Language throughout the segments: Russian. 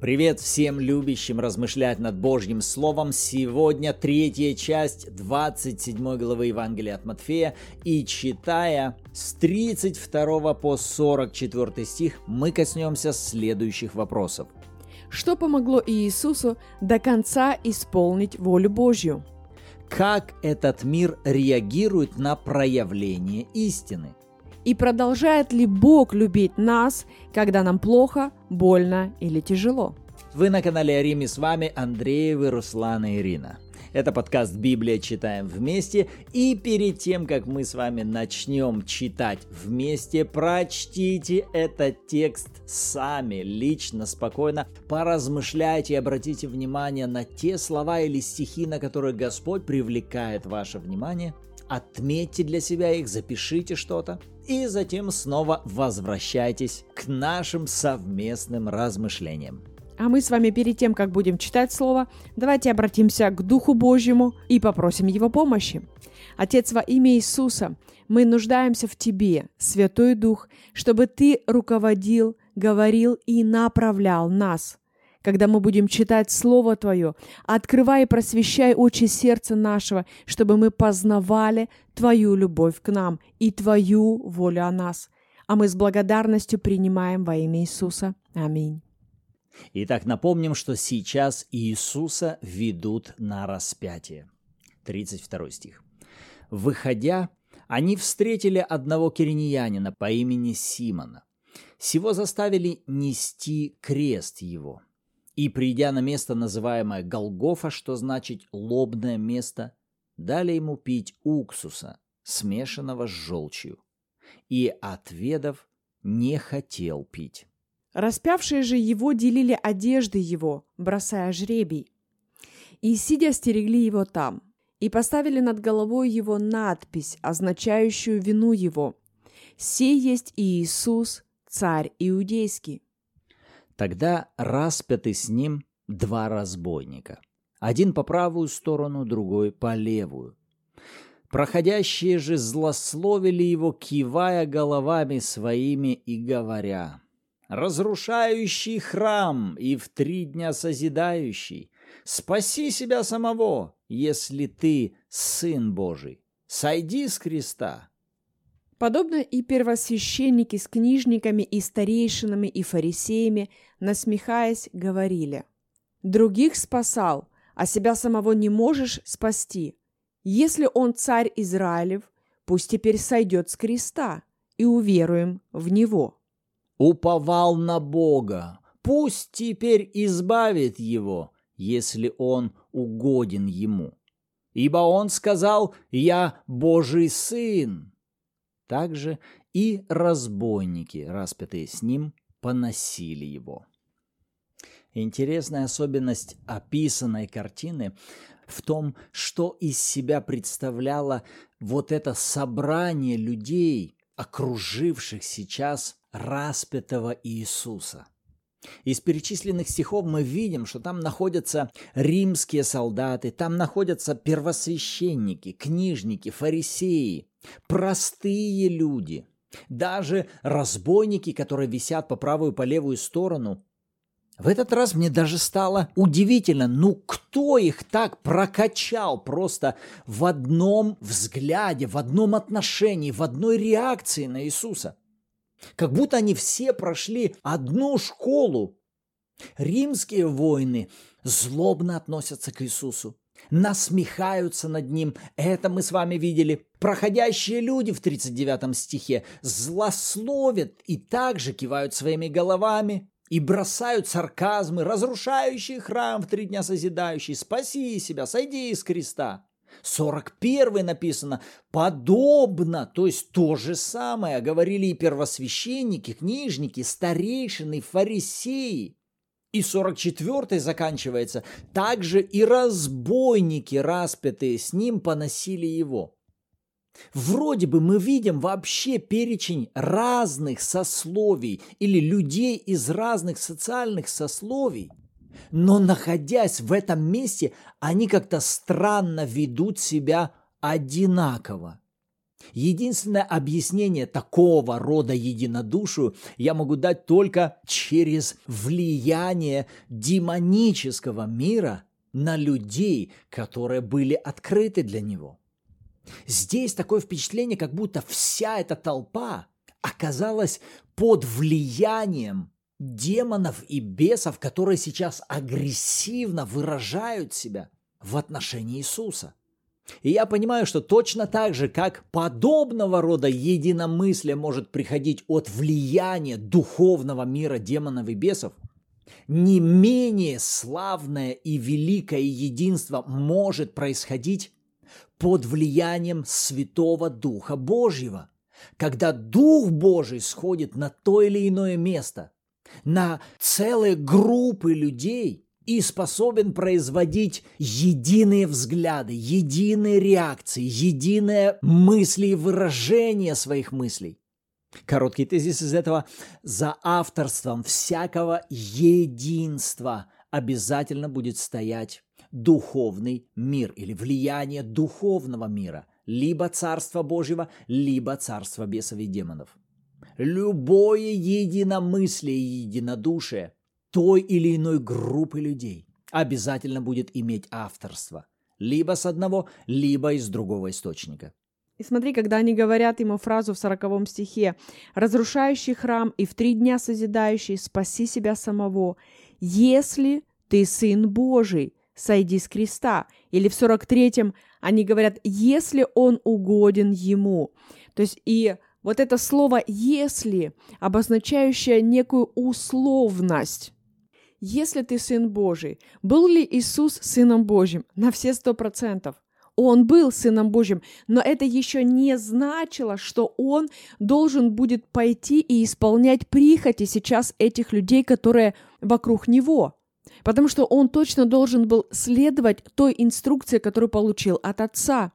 Привет всем любящим размышлять над Божьим Словом. Сегодня третья часть 27 главы Евангелия от Матфея. И читая с 32 по 44 стих, мы коснемся следующих вопросов. Что помогло Иисусу до конца исполнить волю Божью? Как этот мир реагирует на проявление истины? И продолжает ли Бог любить нас, когда нам плохо, больно или тяжело? Вы на канале Арими, с вами Андреевы, Руслан и Ирина. Это подкаст «Библия. Читаем вместе». И перед тем, как мы с вами начнем читать вместе, прочтите этот текст сами, лично, спокойно. Поразмышляйте и обратите внимание на те слова или стихи, на которые Господь привлекает ваше внимание. Отметьте для себя их, запишите что-то и затем снова возвращайтесь к нашим совместным размышлениям. А мы с вами перед тем, как будем читать Слово, давайте обратимся к Духу Божьему и попросим Его помощи. Отец, во имя Иисуса, мы нуждаемся в Тебе, Святой Дух, чтобы Ты руководил, говорил и направлял нас – когда мы будем читать Слово Твое. Открывай и просвещай очи сердца нашего, чтобы мы познавали Твою любовь к нам и Твою волю о нас. А мы с благодарностью принимаем во имя Иисуса. Аминь. Итак, напомним, что сейчас Иисуса ведут на распятие. 32 стих. «Выходя, они встретили одного кириньянина по имени Симона. Сего заставили нести крест его. И, придя на место, называемое Голгофа, что значит «лобное место», дали ему пить уксуса, смешанного с желчью. И, отведав, не хотел пить. Распявшие же его делили одежды его, бросая жребий. И, сидя, стерегли его там, и поставили над головой его надпись, означающую вину его. «Сей есть Иисус, царь иудейский». Тогда распяты с ним два разбойника. Один по правую сторону, другой по левую. Проходящие же злословили его, кивая головами своими и говоря, «Разрушающий храм и в три дня созидающий, спаси себя самого, если ты Сын Божий, сойди с креста». Подобно и первосвященники с книжниками и старейшинами и фарисеями, насмехаясь, говорили, «Других спасал, а себя самого не можешь спасти. Если он царь Израилев, пусть теперь сойдет с креста, и уверуем в него». Уповал на Бога, пусть теперь избавит его, если он угоден ему. Ибо он сказал «Я Божий Сын». Также и разбойники, распятые с ним, поносили его. Интересная особенность описанной картины в том, что из себя представляло вот это собрание людей, окруживших сейчас распятого Иисуса. Из перечисленных стихов мы видим, что там находятся римские солдаты, там находятся первосвященники, книжники, фарисеи, Простые люди, даже разбойники, которые висят по правую и по левую сторону. В этот раз мне даже стало удивительно, ну кто их так прокачал просто в одном взгляде, в одном отношении, в одной реакции на Иисуса. Как будто они все прошли одну школу. Римские воины злобно относятся к Иисусу насмехаются над ним. Это мы с вами видели. Проходящие люди в 39 стихе злословят и также кивают своими головами и бросают сарказмы, разрушающие храм в три дня созидающий. Спаси себя, сойди из креста. 41 написано «подобно», то есть то же самое, говорили и первосвященники, книжники, старейшины, фарисеи. И 44 заканчивается. Также и разбойники, распятые с ним, поносили его. Вроде бы мы видим вообще перечень разных сословий или людей из разных социальных сословий. Но находясь в этом месте, они как-то странно ведут себя одинаково. Единственное объяснение такого рода единодушию я могу дать только через влияние демонического мира на людей, которые были открыты для него. Здесь такое впечатление, как будто вся эта толпа оказалась под влиянием демонов и бесов, которые сейчас агрессивно выражают себя в отношении Иисуса. И я понимаю, что точно так же, как подобного рода единомыслие может приходить от влияния духовного мира демонов и бесов, не менее славное и великое единство может происходить под влиянием Святого Духа Божьего, когда Дух Божий сходит на то или иное место, на целые группы людей – и способен производить единые взгляды, единые реакции, единые мысли и выражения своих мыслей. Короткий тезис из этого. За авторством всякого единства обязательно будет стоять духовный мир или влияние духовного мира, либо Царства Божьего, либо Царства бесов и демонов. Любое единомыслие и единодушие той или иной группы людей обязательно будет иметь авторство. Либо с одного, либо из другого источника. И смотри, когда они говорят ему фразу в сороковом стихе «разрушающий храм и в три дня созидающий, спаси себя самого, если ты сын Божий, сойди с креста». Или в сорок третьем они говорят «если он угоден ему». То есть и вот это слово «если», обозначающее некую условность, если ты сын Божий, был ли Иисус сыном Божьим? На все сто процентов. Он был сыном Божьим, но это еще не значило, что он должен будет пойти и исполнять прихоти сейчас этих людей, которые вокруг него. Потому что он точно должен был следовать той инструкции, которую получил от Отца.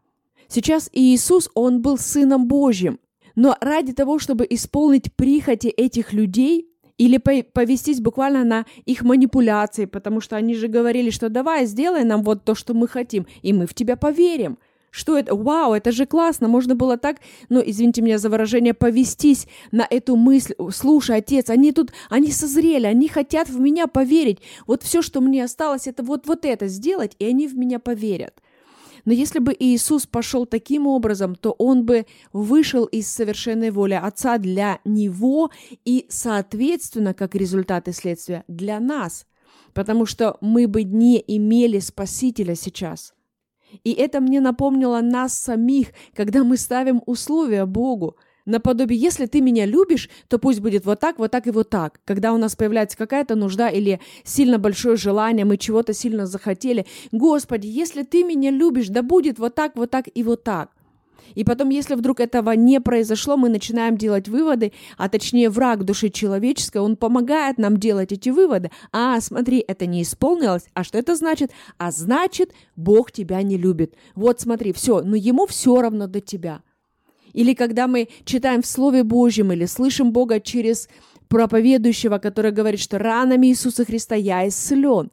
Сейчас Иисус, он был сыном Божьим. Но ради того, чтобы исполнить прихоти этих людей, или повестись буквально на их манипуляции, потому что они же говорили, что давай, сделай нам вот то, что мы хотим, и мы в тебя поверим. Что это? Вау, это же классно, можно было так, ну, извините меня за выражение, повестись на эту мысль. Слушай, отец, они тут, они созрели, они хотят в меня поверить. Вот все, что мне осталось, это вот, вот это сделать, и они в меня поверят. Но если бы Иисус пошел таким образом, то он бы вышел из совершенной воли Отца для него и, соответственно, как результат и следствие, для нас. Потому что мы бы не имели Спасителя сейчас. И это мне напомнило нас самих, когда мы ставим условия Богу – Наподобие, если ты меня любишь, то пусть будет вот так, вот так и вот так. Когда у нас появляется какая-то нужда или сильно большое желание, мы чего-то сильно захотели. Господи, если ты меня любишь, да будет вот так, вот так и вот так. И потом, если вдруг этого не произошло, мы начинаем делать выводы, а точнее враг души человеческой, он помогает нам делать эти выводы. А, смотри, это не исполнилось. А что это значит? А значит, Бог тебя не любит. Вот смотри, все, но ему все равно до тебя. Или когда мы читаем в Слове Божьем или слышим Бога через проповедующего, который говорит, что ранами Иисуса Христа я исцелен,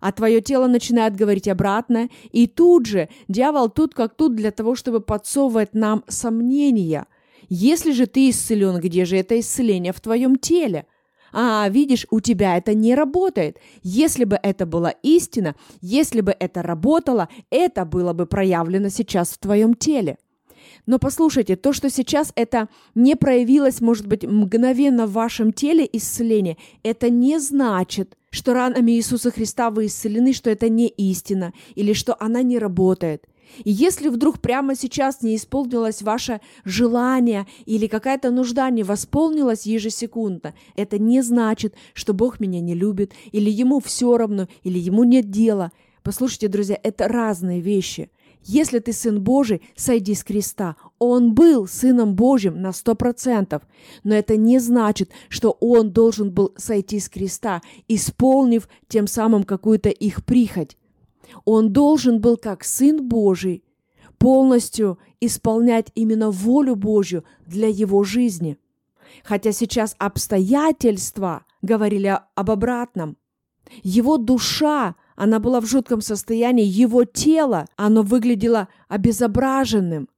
а твое тело начинает говорить обратно, и тут же дьявол тут как тут для того, чтобы подсовывать нам сомнения. Если же ты исцелен, где же это исцеление в твоем теле? А, видишь, у тебя это не работает. Если бы это была истина, если бы это работало, это было бы проявлено сейчас в твоем теле. Но послушайте, то, что сейчас это не проявилось, может быть, мгновенно в вашем теле исцеление, это не значит, что ранами Иисуса Христа вы исцелены, что это не истина или что она не работает. И если вдруг прямо сейчас не исполнилось ваше желание или какая-то нужда не восполнилась ежесекундно, это не значит, что Бог меня не любит, или Ему все равно, или Ему нет дела. Послушайте, друзья, это разные вещи – если ты сын Божий, сойди с креста. Он был сыном Божьим на сто процентов, но это не значит, что он должен был сойти с креста, исполнив тем самым какую-то их прихоть. Он должен был, как сын Божий, полностью исполнять именно волю Божью для его жизни. Хотя сейчас обстоятельства говорили об обратном. Его душа она была в жутком состоянии, его тело, оно выглядело обезображенным.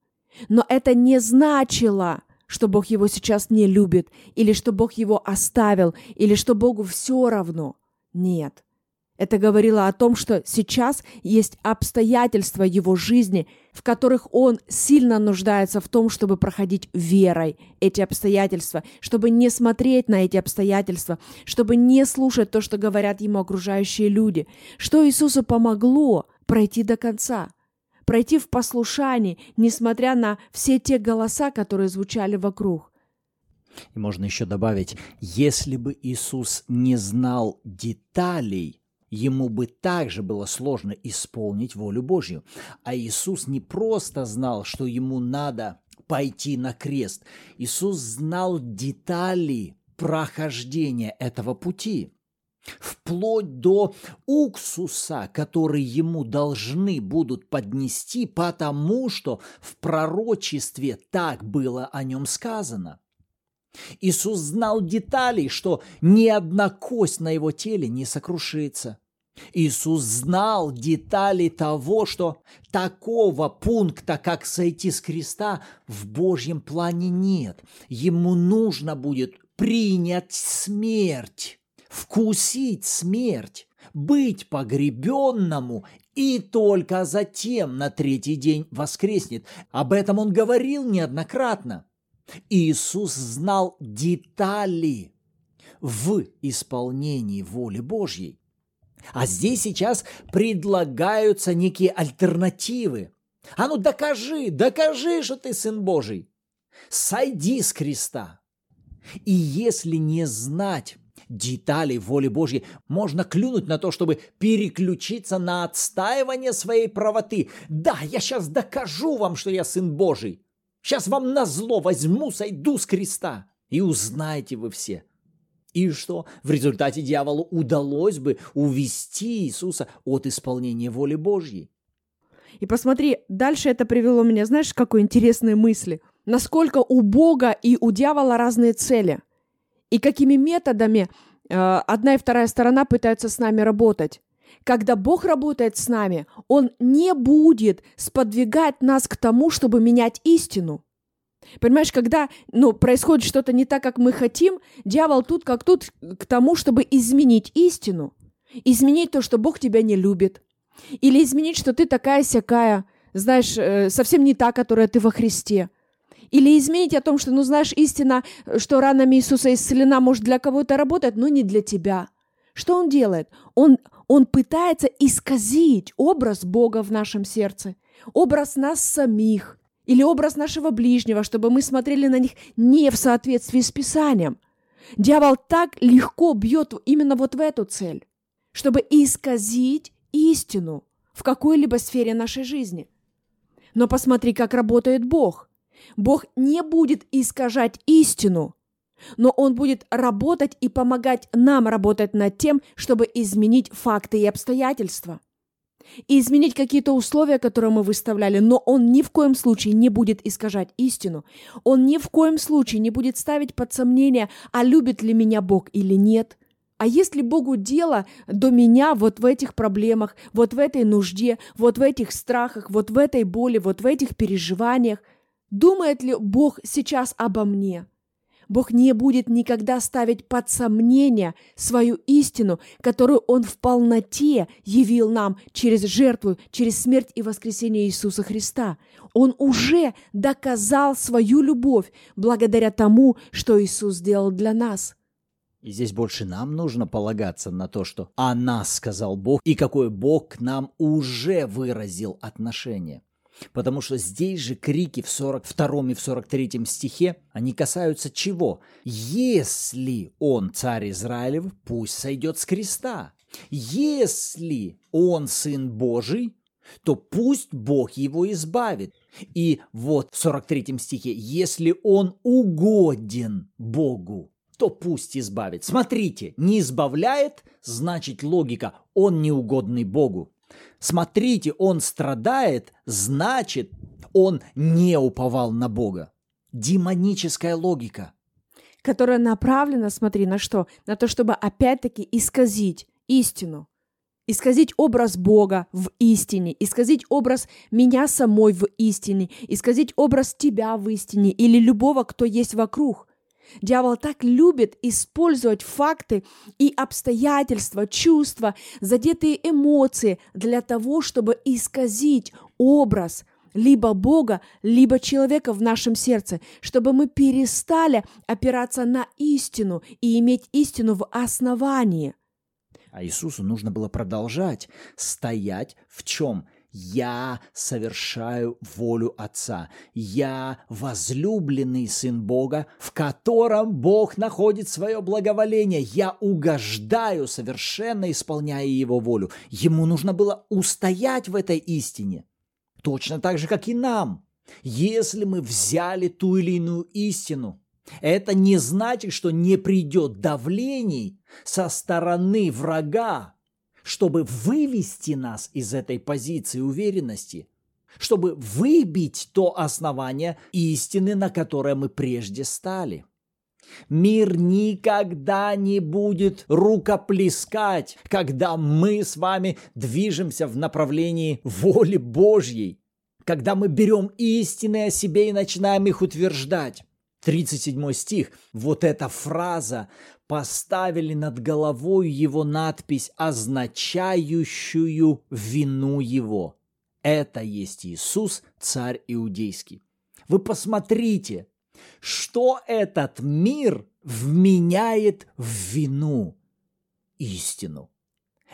Но это не значило, что Бог его сейчас не любит, или что Бог его оставил, или что Богу все равно. Нет. Это говорило о том, что сейчас есть обстоятельства его жизни, в которых он сильно нуждается в том, чтобы проходить верой эти обстоятельства, чтобы не смотреть на эти обстоятельства, чтобы не слушать то, что говорят ему окружающие люди. Что Иисусу помогло пройти до конца – пройти в послушании, несмотря на все те голоса, которые звучали вокруг. И можно еще добавить, если бы Иисус не знал деталей, ему бы также было сложно исполнить волю Божью. А Иисус не просто знал, что ему надо пойти на крест. Иисус знал детали прохождения этого пути вплоть до уксуса, который ему должны будут поднести, потому что в пророчестве так было о нем сказано. Иисус знал деталей, что ни одна кость на его теле не сокрушится. Иисус знал детали того, что такого пункта, как сойти с креста, в Божьем плане нет. Ему нужно будет принять смерть вкусить смерть, быть погребенному и только затем на третий день воскреснет. Об этом он говорил неоднократно. Иисус знал детали в исполнении воли Божьей. А здесь сейчас предлагаются некие альтернативы. А ну докажи, докажи, что ты сын Божий. Сойди с креста. И если не знать деталей воли Божьей, можно клюнуть на то, чтобы переключиться на отстаивание своей правоты. Да, я сейчас докажу вам, что я сын Божий. Сейчас вам на зло возьму, сойду с креста. И узнаете вы все. И что? В результате дьяволу удалось бы увести Иисуса от исполнения воли Божьей. И посмотри, дальше это привело меня, знаешь, к какой интересной мысли. Насколько у Бога и у дьявола разные цели – и какими методами э, одна и вторая сторона пытаются с нами работать. Когда Бог работает с нами, Он не будет сподвигать нас к тому, чтобы менять истину. Понимаешь, когда ну, происходит что-то не так, как мы хотим, дьявол тут как тут к тому, чтобы изменить истину. Изменить то, что Бог тебя не любит. Или изменить, что ты такая-сякая, знаешь, э, совсем не та, которая ты во Христе. Или изменить о том, что, ну, знаешь, истина, что ранами Иисуса исцелена, может, для кого-то работать, но не для тебя. Что он делает? Он, он пытается исказить образ Бога в нашем сердце, образ нас самих или образ нашего ближнего, чтобы мы смотрели на них не в соответствии с Писанием. Дьявол так легко бьет именно вот в эту цель, чтобы исказить истину в какой-либо сфере нашей жизни. Но посмотри, как работает Бог. Бог не будет искажать истину, но Он будет работать и помогать нам работать над тем, чтобы изменить факты и обстоятельства. И изменить какие-то условия, которые мы выставляли, но Он ни в коем случае не будет искажать истину. Он ни в коем случае не будет ставить под сомнение, а любит ли меня Бог или нет. А если Богу дело до меня вот в этих проблемах, вот в этой нужде, вот в этих страхах, вот в этой боли, вот в этих переживаниях – Думает ли Бог сейчас обо мне? Бог не будет никогда ставить под сомнение свою истину, которую Он в полноте явил нам через жертву, через смерть и воскресение Иисуса Христа. Он уже доказал свою любовь благодаря тому, что Иисус сделал для нас. И здесь больше нам нужно полагаться на то, что о нас сказал Бог, и какой Бог к нам уже выразил отношение. Потому что здесь же крики в 42 и в 43 стихе, они касаются чего? Если он царь Израилев, пусть сойдет с креста. Если он сын Божий, то пусть Бог его избавит. И вот в 43 стихе, если он угоден Богу, то пусть избавит. Смотрите, не избавляет, значит логика, он неугодный Богу. Смотрите, он страдает, значит, он не уповал на Бога. Демоническая логика. Которая направлена, смотри, на что? На то, чтобы опять-таки исказить истину. исказить образ Бога в истине, исказить образ меня самой в истине, исказить образ тебя в истине или любого, кто есть вокруг. Дьявол так любит использовать факты и обстоятельства, чувства, задетые эмоции для того, чтобы исказить образ либо Бога, либо человека в нашем сердце, чтобы мы перестали опираться на истину и иметь истину в основании. А Иисусу нужно было продолжать стоять в чем? Я совершаю волю Отца. Я возлюбленный Сын Бога, в котором Бог находит свое благоволение. Я угождаю, совершенно исполняя Его волю. Ему нужно было устоять в этой истине. Точно так же, как и нам. Если мы взяли ту или иную истину, это не значит, что не придет давлений со стороны врага, чтобы вывести нас из этой позиции уверенности, чтобы выбить то основание истины, на которое мы прежде стали. Мир никогда не будет рукоплескать, когда мы с вами движемся в направлении воли Божьей, когда мы берем истины о себе и начинаем их утверждать. 37 стих, вот эта фраза поставили над головой его надпись, означающую вину его. Это есть Иисус, царь иудейский. Вы посмотрите, что этот мир вменяет в вину истину.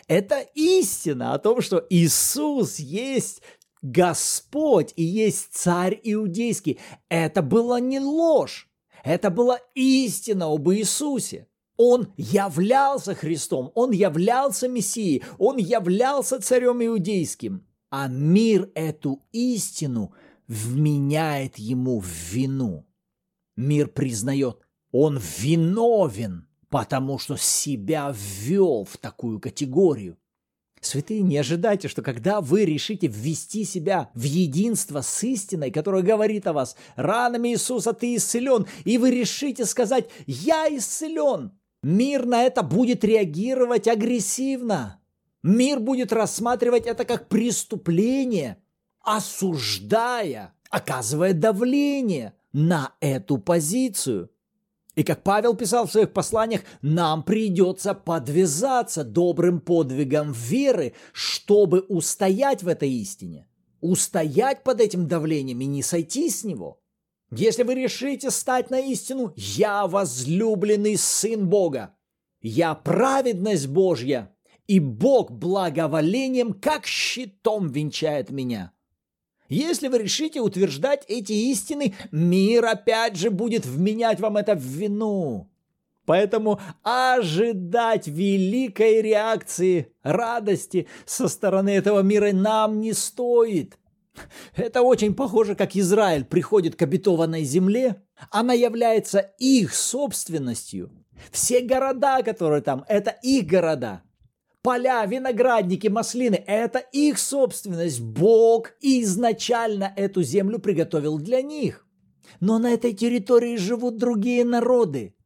Это истина о том, что Иисус есть Господь и есть царь иудейский. Это была не ложь, это была истина об Иисусе. Он являлся Христом, он являлся Мессией, он являлся царем иудейским. А мир эту истину вменяет ему в вину. Мир признает, он виновен, потому что себя ввел в такую категорию. Святые, не ожидайте, что когда вы решите ввести себя в единство с истиной, которая говорит о вас, ранами Иисуса ты исцелен, и вы решите сказать «Я исцелен», Мир на это будет реагировать агрессивно. Мир будет рассматривать это как преступление, осуждая, оказывая давление на эту позицию. И как Павел писал в своих посланиях, нам придется подвязаться добрым подвигом веры, чтобы устоять в этой истине, устоять под этим давлением и не сойти с него – если вы решите стать на истину, я возлюбленный Сын Бога, я праведность Божья, и Бог благоволением, как щитом венчает меня. Если вы решите утверждать эти истины, мир опять же будет вменять вам это в вину. Поэтому ожидать великой реакции, радости со стороны этого мира нам не стоит. Это очень похоже, как Израиль приходит к обетованной земле, она является их собственностью. Все города, которые там, это их города. Поля, виноградники, маслины – это их собственность. Бог изначально эту землю приготовил для них. Но на этой территории живут другие народы.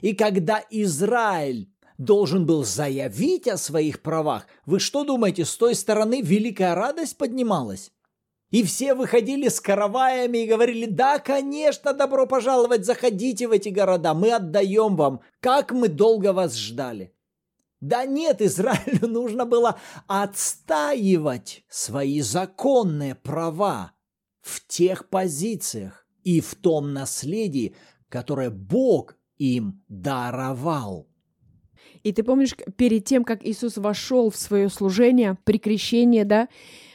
И когда Израиль должен был заявить о своих правах, вы что думаете, с той стороны великая радость поднималась? И все выходили с караваями и говорили, да, конечно, добро пожаловать, заходите в эти города, мы отдаем вам, как мы долго вас ждали. Да нет, Израилю нужно было отстаивать свои законные права в тех позициях и в том наследии, которое Бог им даровал. И ты помнишь, перед тем, как Иисус вошел в свое служение при крещении, да,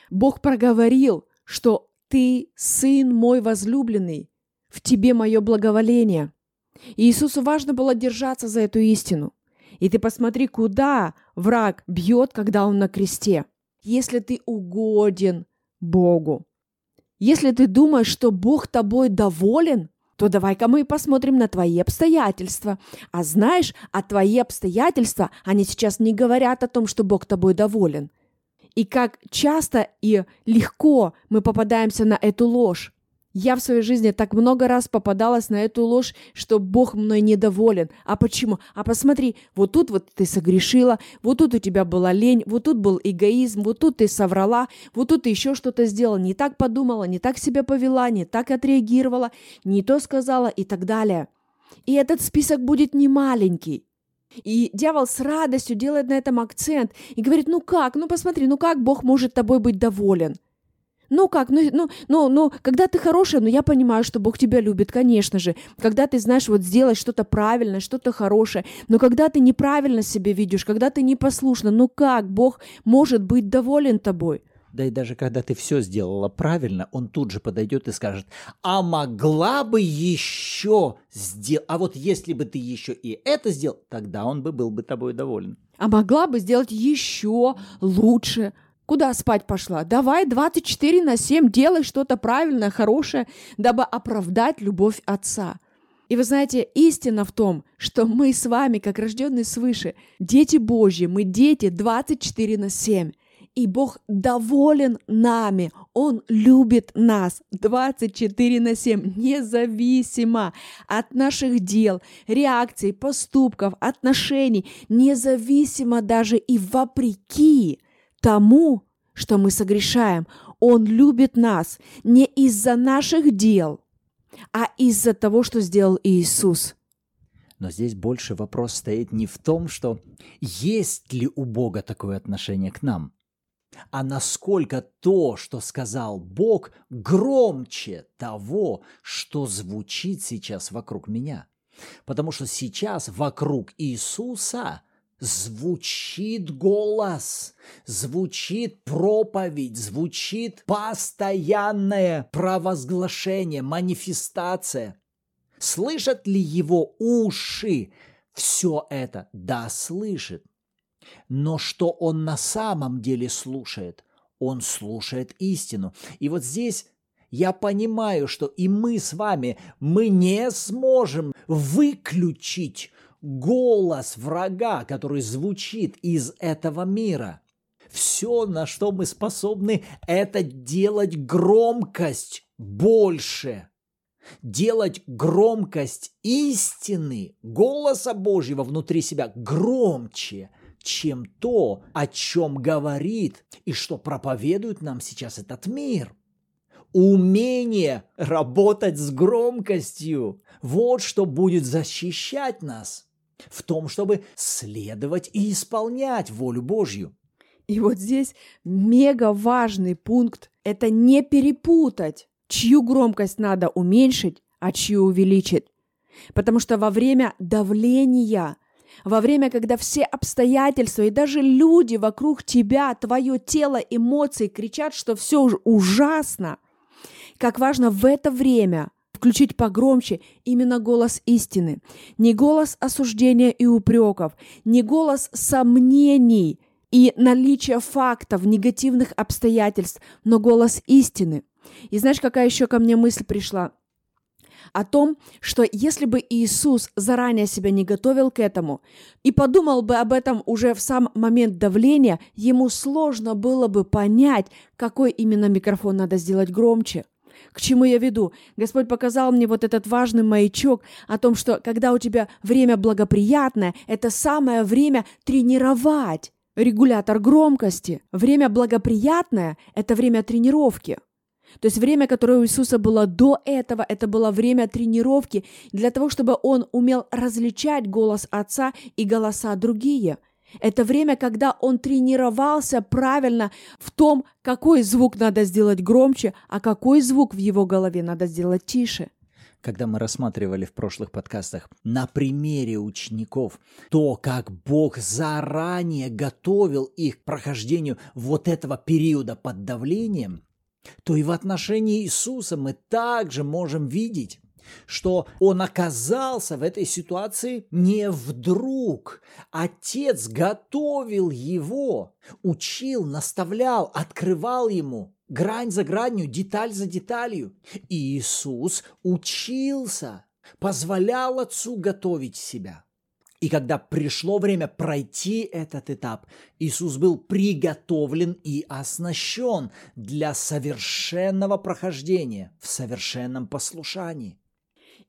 Бог проговорил – что «Ты, Сын мой возлюбленный, в Тебе мое благоволение». И Иисусу важно было держаться за эту истину. И ты посмотри, куда враг бьет, когда он на кресте. Если ты угоден Богу, если ты думаешь, что Бог тобой доволен, то давай-ка мы посмотрим на твои обстоятельства. А знаешь, а твои обстоятельства, они сейчас не говорят о том, что Бог тобой доволен – и как часто и легко мы попадаемся на эту ложь. Я в своей жизни так много раз попадалась на эту ложь, что Бог мной недоволен. А почему? А посмотри, вот тут вот ты согрешила, вот тут у тебя была лень, вот тут был эгоизм, вот тут ты соврала, вот тут ты еще что-то сделала, не так подумала, не так себя повела, не так отреагировала, не то сказала и так далее. И этот список будет не маленький. И дьявол с радостью делает на этом акцент и говорит, ну как, ну посмотри, ну как Бог может тобой быть доволен? Ну как, ну, ну, ну, ну, когда ты хорошая, ну я понимаю, что Бог тебя любит, конечно же. Когда ты знаешь вот сделать что-то правильное, что-то хорошее. Но когда ты неправильно себя ведешь, когда ты непослушна, ну как Бог может быть доволен тобой? Да и даже когда ты все сделала правильно, он тут же подойдет и скажет, а могла бы еще сделать, а вот если бы ты еще и это сделал, тогда он бы был бы тобой доволен. А могла бы сделать еще лучше. Куда спать пошла? Давай 24 на 7 делай что-то правильное, хорошее, дабы оправдать любовь Отца. И вы знаете, истина в том, что мы с вами, как рожденные свыше, дети Божьи, мы дети 24 на 7. И Бог доволен нами. Он любит нас 24 на 7, независимо от наших дел, реакций, поступков, отношений, независимо даже и вопреки тому, что мы согрешаем. Он любит нас не из-за наших дел, а из-за того, что сделал Иисус. Но здесь больше вопрос стоит не в том, что есть ли у Бога такое отношение к нам, а насколько то, что сказал Бог, громче того, что звучит сейчас вокруг меня. Потому что сейчас вокруг Иисуса звучит голос, звучит проповедь, звучит постоянное провозглашение, манифестация. Слышат ли его уши все это? Да, слышит. Но что он на самом деле слушает? Он слушает истину. И вот здесь я понимаю, что и мы с вами, мы не сможем выключить голос врага, который звучит из этого мира. Все, на что мы способны, это делать громкость больше. Делать громкость истины, голоса Божьего внутри себя громче – чем то, о чем говорит и что проповедует нам сейчас этот мир. Умение работать с громкостью – вот что будет защищать нас в том, чтобы следовать и исполнять волю Божью. И вот здесь мега важный пункт – это не перепутать, чью громкость надо уменьшить, а чью увеличить. Потому что во время давления во время, когда все обстоятельства и даже люди вокруг тебя, твое тело, эмоции кричат, что все ужасно, как важно в это время включить погромче именно голос истины. Не голос осуждения и упреков, не голос сомнений и наличия фактов, негативных обстоятельств, но голос истины. И знаешь, какая еще ко мне мысль пришла? о том, что если бы Иисус заранее себя не готовил к этому и подумал бы об этом уже в сам момент давления, ему сложно было бы понять, какой именно микрофон надо сделать громче. К чему я веду? Господь показал мне вот этот важный маячок о том, что когда у тебя время благоприятное, это самое время тренировать регулятор громкости. Время благоприятное – это время тренировки. То есть время, которое у Иисуса было до этого, это было время тренировки для того, чтобы он умел различать голос Отца и голоса другие. Это время, когда он тренировался правильно в том, какой звук надо сделать громче, а какой звук в его голове надо сделать тише. Когда мы рассматривали в прошлых подкастах на примере учеников то, как Бог заранее готовил их к прохождению вот этого периода под давлением, то и в отношении Иисуса мы также можем видеть, что он оказался в этой ситуации не вдруг. Отец готовил его, учил, наставлял, открывал ему грань за гранью, деталь за деталью. И Иисус учился, позволял Отцу готовить себя. И когда пришло время пройти этот этап, Иисус был приготовлен и оснащен для совершенного прохождения в совершенном послушании.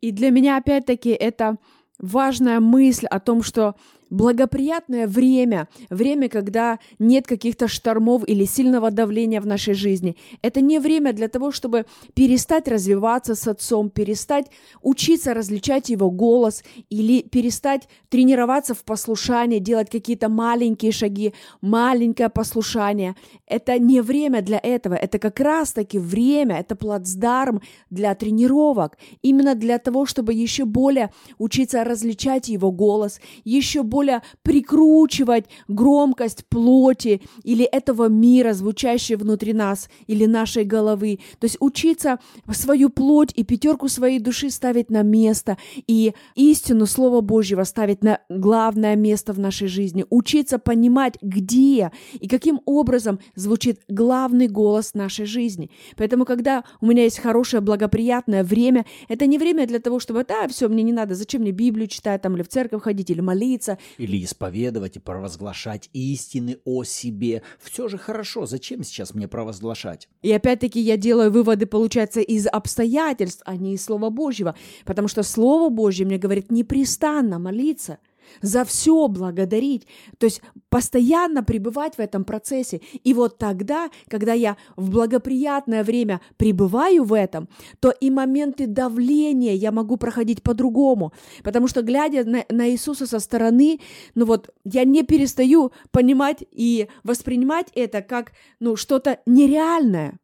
И для меня, опять-таки, это важная мысль о том, что благоприятное время, время, когда нет каких-то штормов или сильного давления в нашей жизни. Это не время для того, чтобы перестать развиваться с Отцом, перестать учиться различать Его голос или перестать тренироваться в послушании, делать какие-то маленькие шаги, маленькое послушание. Это не время для этого, это как раз-таки время, это плацдарм для тренировок, именно для того, чтобы еще более учиться различать Его голос, еще более более прикручивать громкость плоти или этого мира, звучащего внутри нас или нашей головы. То есть учиться свою плоть и пятерку своей души ставить на место и истину Слова Божьего ставить на главное место в нашей жизни. Учиться понимать, где и каким образом звучит главный голос нашей жизни. Поэтому, когда у меня есть хорошее, благоприятное время, это не время для того, чтобы, да, все, мне не надо, зачем мне Библию читать там или в церковь ходить, или молиться, или исповедовать и провозглашать истины о себе. Все же хорошо, зачем сейчас мне провозглашать? И опять-таки я делаю выводы, получается, из обстоятельств, а не из Слова Божьего, потому что Слово Божье мне говорит непрестанно молиться – за все благодарить, то есть постоянно пребывать в этом процессе. И вот тогда, когда я в благоприятное время пребываю в этом, то и моменты давления я могу проходить по-другому. Потому что, глядя на, на Иисуса со стороны, ну вот, я не перестаю понимать и воспринимать это как, ну, что-то нереальное.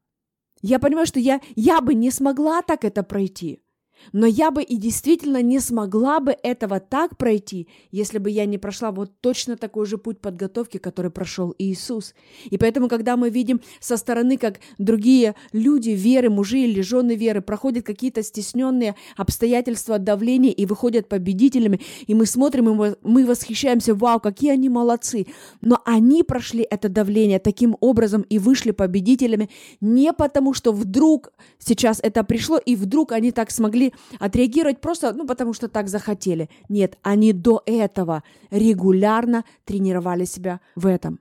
Я понимаю, что я, я бы не смогла так это пройти. Но я бы и действительно не смогла бы этого так пройти, если бы я не прошла вот точно такой же путь подготовки, который прошел Иисус. И поэтому, когда мы видим со стороны, как другие люди веры, мужи или жены веры проходят какие-то стесненные обстоятельства давления и выходят победителями, и мы смотрим, и мы восхищаемся, вау, какие они молодцы. Но они прошли это давление таким образом и вышли победителями не потому, что вдруг сейчас это пришло, и вдруг они так смогли отреагировать просто, ну, потому что так захотели. Нет, они до этого регулярно тренировали себя в этом.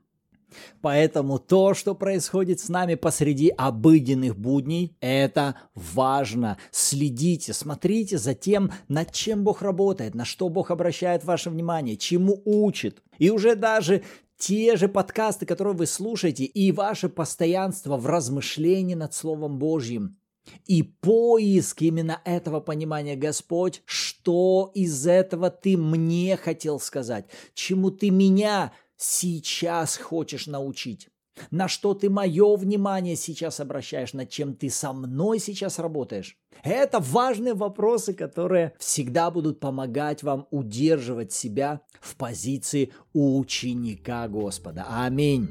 Поэтому то, что происходит с нами посреди обыденных будней, это важно. Следите, смотрите за тем, над чем Бог работает, на что Бог обращает ваше внимание, чему учит. И уже даже те же подкасты, которые вы слушаете, и ваше постоянство в размышлении над Словом Божьим, и поиск именно этого понимания, Господь, что из этого ты мне хотел сказать, чему ты меня сейчас хочешь научить. На что ты мое внимание сейчас обращаешь, над чем ты со мной сейчас работаешь? Это важные вопросы, которые всегда будут помогать вам удерживать себя в позиции ученика Господа. Аминь.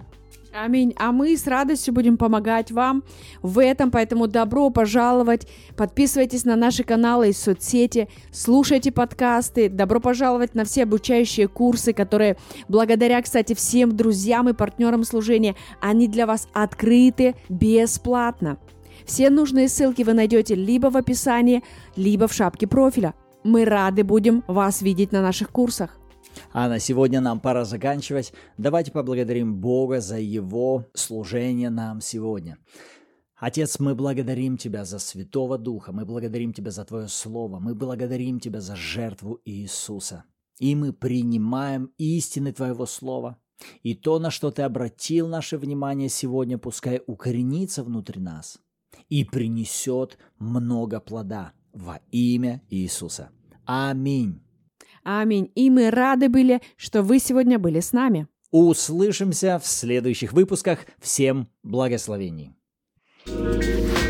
Аминь. А мы с радостью будем помогать вам в этом, поэтому добро пожаловать. Подписывайтесь на наши каналы и соцсети, слушайте подкасты. Добро пожаловать на все обучающие курсы, которые благодаря, кстати, всем друзьям и партнерам служения, они для вас открыты бесплатно. Все нужные ссылки вы найдете либо в описании, либо в шапке профиля. Мы рады будем вас видеть на наших курсах. А на сегодня нам пора заканчивать. Давайте поблагодарим Бога за Его служение нам сегодня. Отец, мы благодарим Тебя за Святого Духа, мы благодарим Тебя за Твое Слово, мы благодарим Тебя за жертву Иисуса. И мы принимаем истины Твоего Слова. И то, на что Ты обратил наше внимание сегодня, пускай укоренится внутри нас и принесет много плода во имя Иисуса. Аминь. Аминь. И мы рады были, что вы сегодня были с нами. Услышимся в следующих выпусках. Всем благословений. thank you